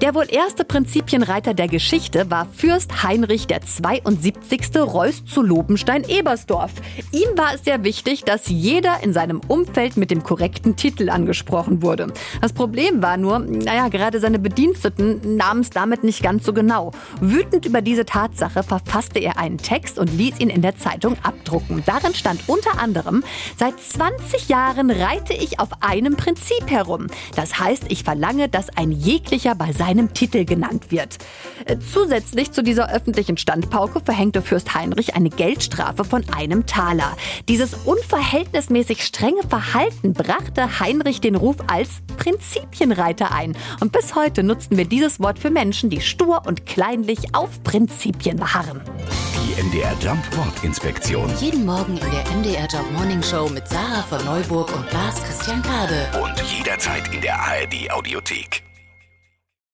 Der wohl erste Prinzipienreiter der Geschichte war Fürst Heinrich der 72. Reuß zu Lobenstein-Ebersdorf. Ihm war es sehr wichtig, dass jeder in seinem Umfeld mit dem korrekten Titel angesprochen wurde. Das Problem war nur, naja, gerade seine Bediensteten nahmen es damit nicht ganz so genau. Wütend über diese Tatsache verfasste er einen Text und ließ ihn in der Zeitung abdrucken. Darin stand unter anderem, seit 20 Jahren reite ich auf einem Prinzip herum. Das heißt, ich verlange, dass ein jeglicher bei Titel genannt wird. Äh, Zusätzlich zu dieser öffentlichen Standpauke verhängte Fürst Heinrich eine Geldstrafe von einem Taler. Dieses unverhältnismäßig strenge Verhalten brachte Heinrich den Ruf als Prinzipienreiter ein. Und bis heute nutzen wir dieses Wort für Menschen, die stur und kleinlich auf Prinzipien beharren. Die MDR Jump Wortinspektion. Jeden Morgen in der MDR Job Morning Show mit Sarah von Neuburg und Lars Christian Kade. Und jederzeit in der ARD Audiothek.